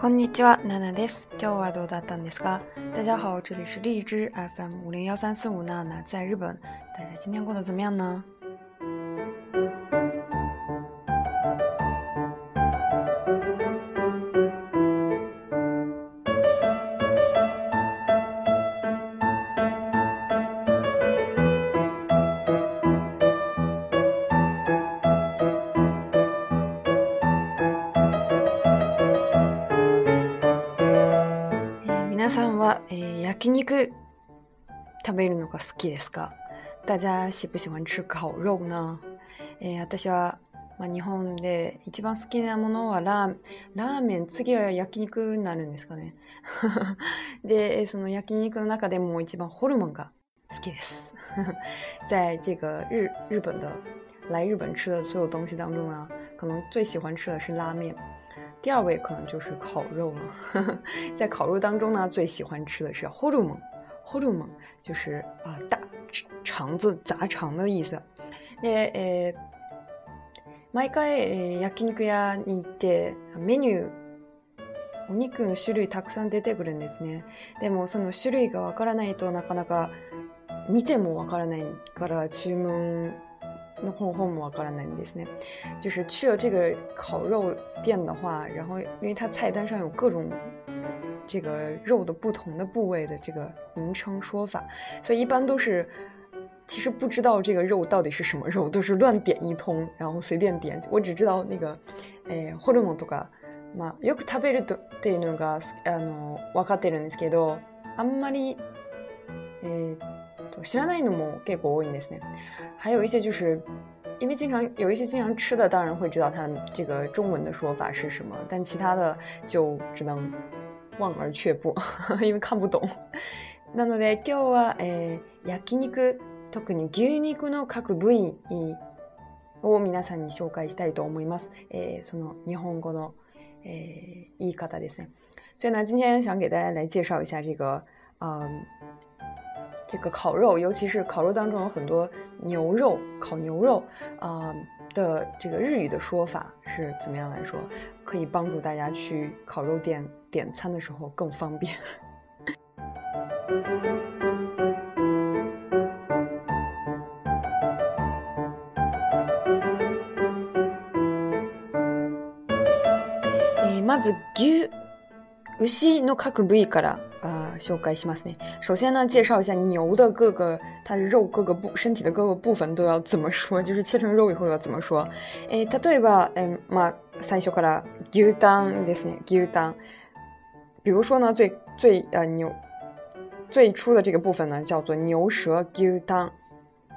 こんにちは、ナナです。今日はどうだったですか？大家好，这里是荔枝 FM 五零幺三四五，娜娜在日本。大家今天过得怎么样呢？さんは、えー、焼肉食べるのが好きですか大家喜不喜欢吃烤肉呢？えー、私は、まあ、日本で一番好きなものはラーラーメン、次は焼肉になるんですかね。で、その焼肉の中でも一番ホルモンが好きです。在这个日日本的来日本吃的所有东西当中呢，可能最喜欢吃的是拉面。第二位可能就是烤肉了，在烤肉当中呢，最喜欢吃的是 “hodom”，“hodom” 就是啊大肠子杂肠的意思。每回诶，焼肉屋に行ってメニュー、お肉の種類たくさん出てくるんですね。でもその種類がわからないとなかなか見てもわからないから注文。那 hormone いんですね。斯就是去了这个烤肉店的话，然后因为它菜单上有各种这个肉的不同的部位的这个名称说法，所以一般都是其实不知道这个肉到底是什么肉，都是乱点一通，然后随便点。我只知道那个，诶，hormone とか，まあよく食べるとっていうのがあのわかってるんですけど，あんまり，诶。喜欢那一种给过我意呢？还有一些就是，因为经常有一些经常吃的，当然会知道它这个中文的说法是什么，但其他的就只能望而却步，因为看不懂。なので今日はえ、焼肉、特に牛肉の各部位を皆さんに紹介したいと思います。え、その日本語のえ言い方ですね。所以呢，今天想给大家来介绍一下这个，嗯。这个烤肉，尤其是烤肉当中有很多牛肉，烤牛肉啊的这个日语的说法是怎么样来说，可以帮助大家去烤肉店点餐的时候更方便。まず牛、牛の各部位から。啊，修改一下嘛，首先呢，介绍一下牛的各个它的肉各个部身体的各个部分都要怎么说，就是切成肉以后要怎么说。诶，例えば、え、まあ最初から牛タンですね、牛タン。比如说呢，最最呃牛最初的这个部分呢，叫做牛舌牛タン。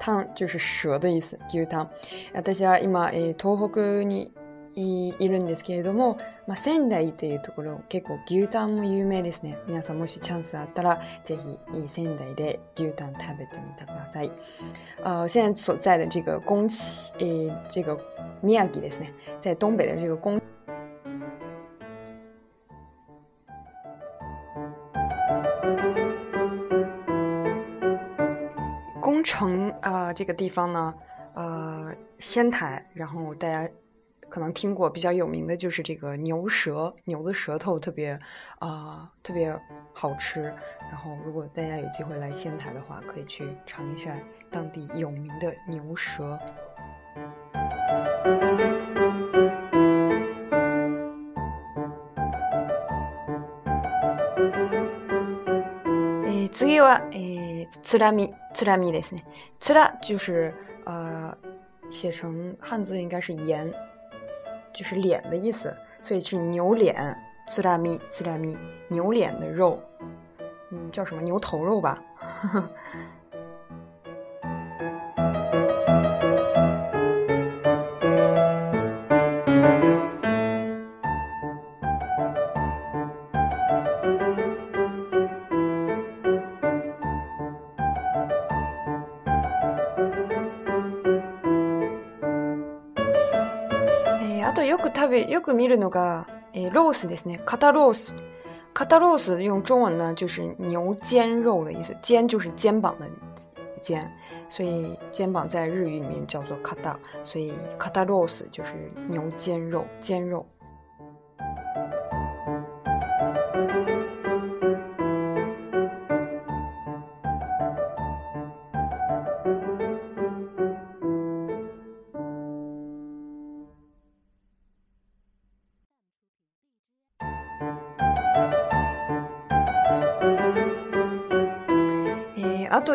タン就是舌的意思，牛タン。あ、大家いまえ、トホグニ。いるんですけれども、まあ、仙台というところ結構牛タンも有名ですね皆さんもしチャンスあったらぜひ仙台で牛タン食べてみてください呃现在所在的这个宫崎宮城ですね在東北的这个宫宫城啊、呃、这个地方呢呃仙台然后大家可能听过比较有名的就是这个牛舌，牛的舌头特别，啊，特别好吃。然后，如果大家有机会来仙台的话，可以去尝一下当地有名的牛舌。え次はえつらみつらみですね。つら就是呃写成汉字应该是盐。就是脸的意思，所以是牛脸，粗大咪，粗大咪，牛脸的肉，嗯，叫什么牛头肉吧。呵 呵よく見るのがロースですね。カタロース、カタロース用中文呢就是牛肩肉的意思，肩就是肩膀的肩，所以肩膀在日语里面叫做カタ，所以カタロース就是牛肩肉，肩肉。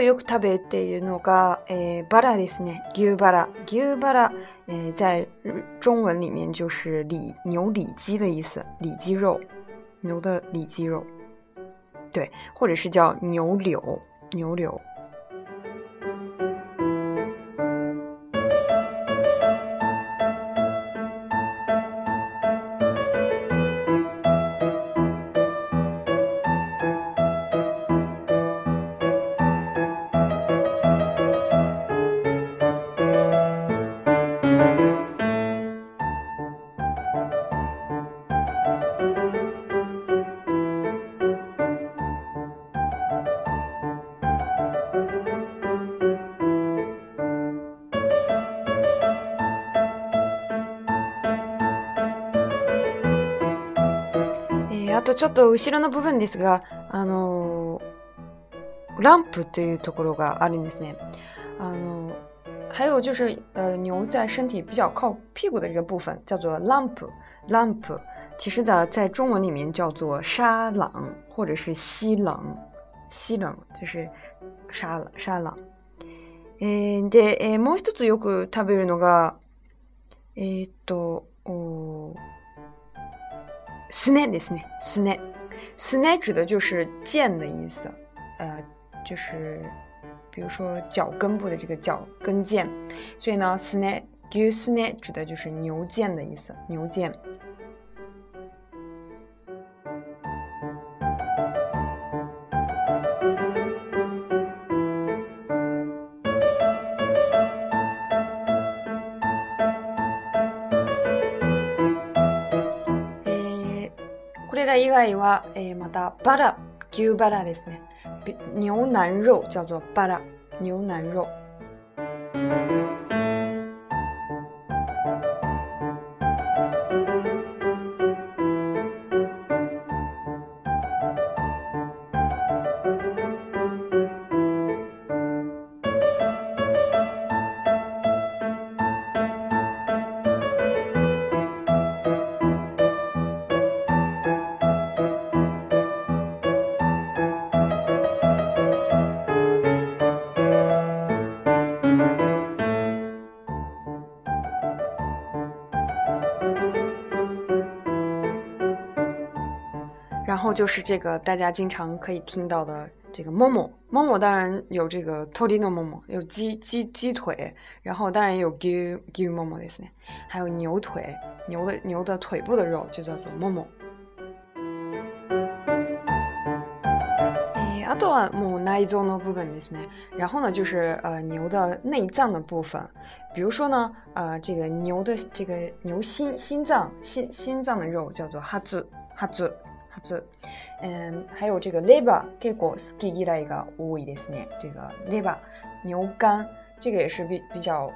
よく食べているのがバラですね。牛バラ、牛バラ在中文里面就是里牛里脊的意思，里脊肉，牛的里脊肉，对，或者是叫牛柳，牛柳。ちょっと後ろの部分ですが、あのー、ランプというところがあるんですね。あのー、还有就是，呃，牛在身体比较靠屁股的这个部分叫做 lump lump，其实呢，在中文里面叫做沙朗或者是西朗，西朗就是沙沙朗。えで、えもう一つよく食べるのが、えっと、お sne 指的就是剑的意思，呃，就是比如说脚跟部的这个脚跟腱，所以呢，sne 牛 sne 指的就是牛腱的意思，牛腱。个以外は、えー、またバラ、牛バラですね。牛腩肉叫做バラ、牛腩肉。就是这个大家经常可以听到的这个 “mo mo”，“mo mo” 当然有这个 “tordino mo mo”，有鸡鸡鸡腿，然后当然也有 “gigu mo mo” 的意思呢，还有牛腿，牛的牛的腿部的肉就叫做 “mo mo”。呃，“aduanu 部分”的意思然后呢就是呃牛的内脏的部分，比如说呢呃这个牛的这个牛心心脏心心脏的肉叫做哈 a 哈 u 初。嗯，还这个 labor，结果ですね。这个 l 牛肝，这个也是比比较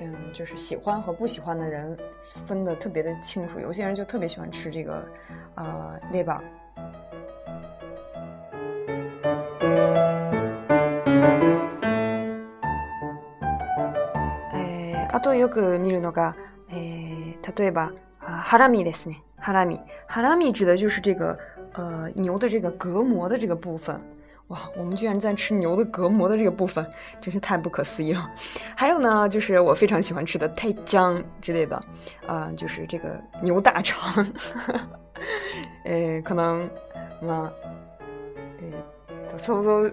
嗯，就是喜欢和不喜欢的人分的特别的清楚。有些人就特别喜欢吃这个呃、あとよく見るのが、え例えばハラミですね。哈拉米，哈拉米指的就是这个，呃，牛的这个隔膜的这个部分。哇，我们居然在吃牛的隔膜的这个部分，真是太不可思议了。还有呢，就是我非常喜欢吃的太姜之类的，啊，就是这个牛大肠。え、可能、まあ、え、そう、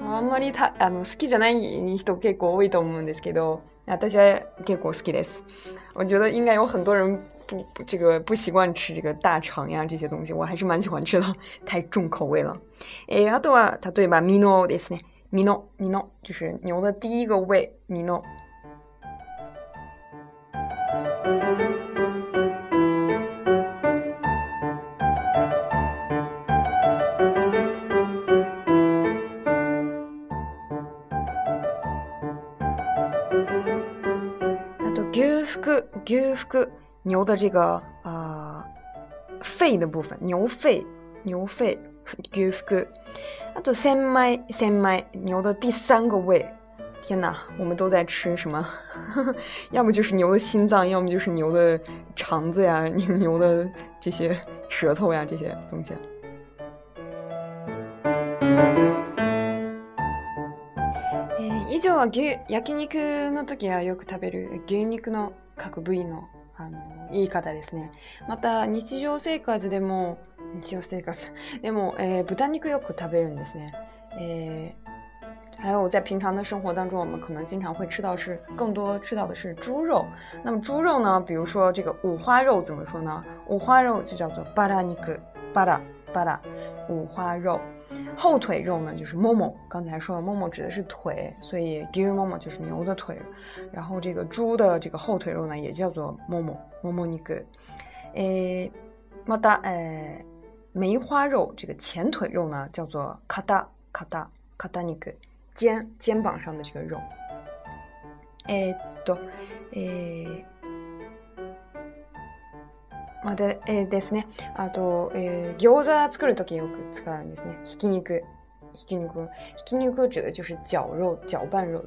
あんまりたあの好きじゃない人結構多いと思うんですけど。啊，大家给过 s k i r l s 我觉得应该有很多人不这个不习惯吃这个大肠呀这些东西，我还是蛮喜欢吃的，太重口味了。哎，阿多啊，它对吧？mino 的斯呢？mino，mino 就是牛的第一个胃，mino。牛的这个呃肺的部分，牛肺，牛肺，牛肺。那就三麦，第三麦，牛的第三个胃。天哪，我们都在吃什么？要么就是牛的心脏，要么就是牛的肠子呀，牛的这些舌头呀，这些东西。以上は牛焼肉の時はよく食べる牛肉の。各部位のあのいい方ですね。また日常生活でも日常生活 でも、えー、豚肉よく食べるんですね。えー还有在平常的生活当中，我们可能经常会吃到是更多吃到的是猪肉。那么猪肉呢，比如说这个五花肉怎么说呢？五花肉就叫做巴拉尼克，巴拉巴拉，五花肉。后腿肉呢，就是 “momo”。刚才说了，“momo” 指的是腿，所以 “give momo” 就是牛的腿然后这个猪的这个后腿肉呢，也叫做 “momo”。momo g 格，诶，么哒，诶，梅花肉。这个前腿肉呢，叫做“卡哒卡哒卡哒 g 格”，肩肩膀上的这个肉。诶多，诶。まあ、で、えー、ですね。あと、えー、餃子作るときよく使うんですね。ひき肉。ひき肉。ひき肉指的就是绞肉、搅拌肉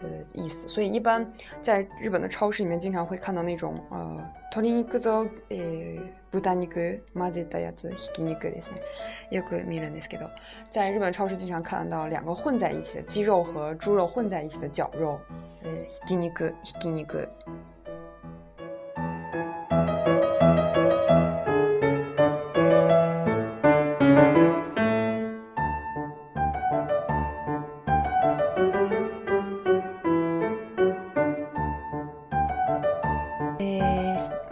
的意思。所以一般在日本的超市里面经常会看到那种呃鶏肉と、えー、豚肉混ぜたやつ、ひき肉ですね。よく見るんですけど。在日本超市经常看到两个混在一起的鸡肉和猪肉混在一起的绞肉。ひき肉、ひき肉。。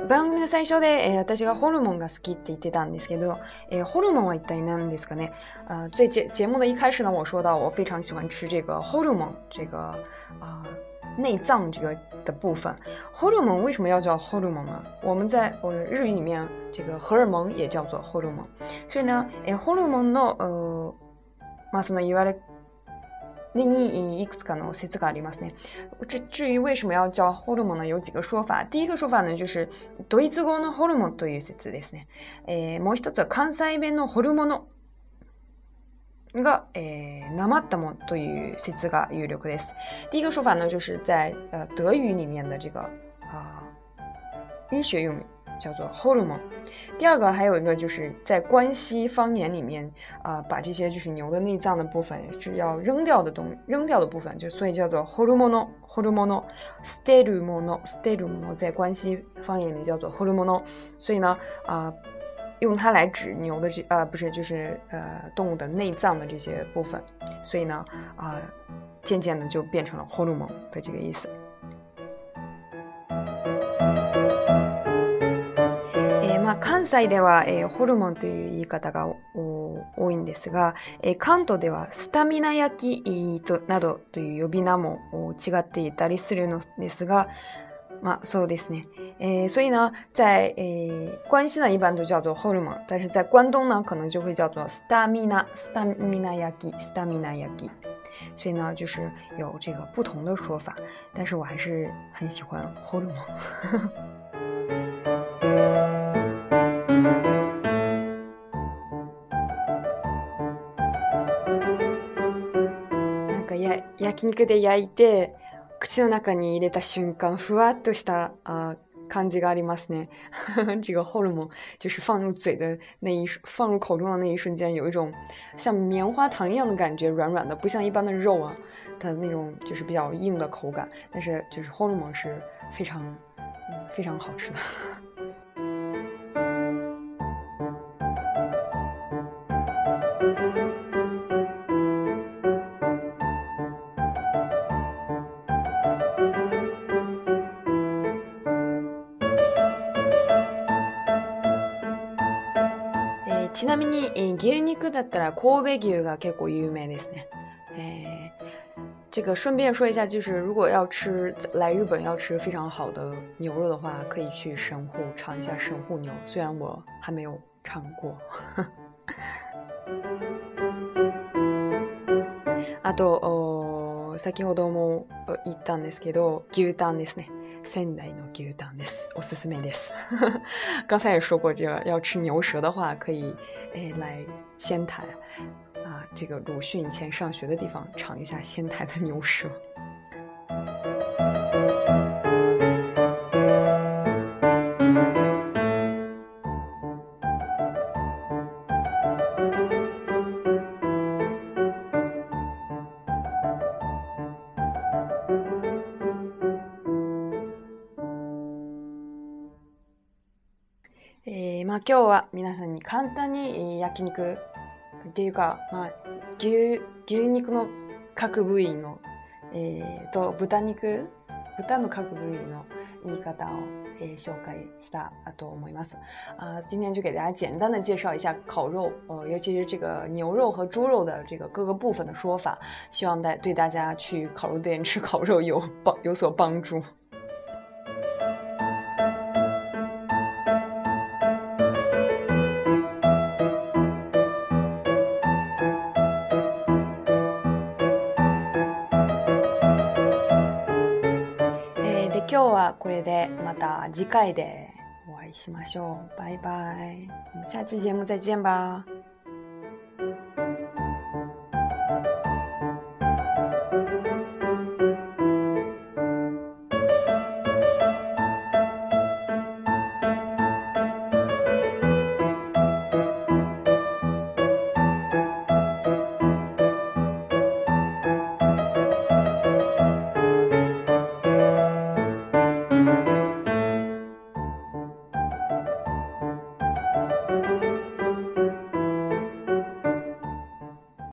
番組の最初で、えー、私がホルモンが好きって言ってたんですけど、えー、ホルモンは一体何ですかね呃，最节节目的一开始呢，我说到我非常喜欢吃这个 h o r m 这个呃、内脏这个的部分。h o r m 为什么要叫我们在我日语里面这个荷尔蒙也叫做所以呢，えー、ホルモンの呃まあその言われにいくつかの説がありますね。至至于为什么要叫ホルモン呢？有几个说法。第一个说法呢，就是ドイツ語のホルモンという説ですね。えー、もう一つは関西弁のホルモノが、えー、なまったもんという説が有力です。第一个说法呢，就是在呃德语里面的这个啊、呃、医学用语。叫做 h o 荷 o 蒙。第二个还有一个就是在关西方言里面啊，把这些就是牛的内脏的部分是要扔掉的东，扔掉的部分就所以叫做 h o l o m o n o s t a d u m o s t a d i u m o 在关西方言里叫做 h o m o n o 所以呢啊，用它来指牛的这啊不是就是呃动物的内脏的这些部分。所以呢啊，渐渐的就变成了 h o 荷 o 蒙的这个意思。関西では、えー、ホルモンという言い方が多いんですが、えー、関東ではスタミナ焼きとなどという呼び名も違っていたりするのですが、まあそうですね。え呃，所以呢，在え呃、关西呢，一般都叫做 hormon，但是在关东呢，可能就会叫做 s t。。。。。。。。。。。。。。。。。。。。。。。。。。。。。。。。。。。。。。。。。。。。。。。。。a stamina yaki stamina y a 所以呢，就是有这个不同的说法，但是我还是很喜欢 h o m o 肌肉で焼いて口の中に入れた瞬間ふわっとしたあ感じがありますね。我 就是放入嘴的那一放入口中的那一瞬间，有一种像棉花糖一样的感觉，软软的，不像一般的肉啊，它那种就是比较硬的口感。但是就是火龙膜是非常非常好吃的。给你个大大的口碑，给一个可以过一辈子呢。这个顺便说一下，就是如果要吃来日本要吃非常好的牛肉的话，可以去神户尝一下神户牛，虽然我还没有尝过。あと先ほども言ったんですけど、牛タンですね。仙台の牛タンです。おすすめです。刚才也说过，这个要吃牛舌的话，可以诶来仙台啊，这个鲁迅以前上学的地方，尝一下仙台的牛舌。今日は皆さんに簡単に焼肉っていうか、まあ、牛牛肉の各部位の、えー、と豚肉豚の各部位の言い方を、えー、紹介したと思います。啊、今日就给大家简单的介绍一下烤肉，呃，尤其是这个牛肉和猪肉的这个各个部分的说法，希望带对大家去烤肉店吃烤肉有有所帮助。これでまた次回でお会いしましょう。バイバイ。下次节目再见吧。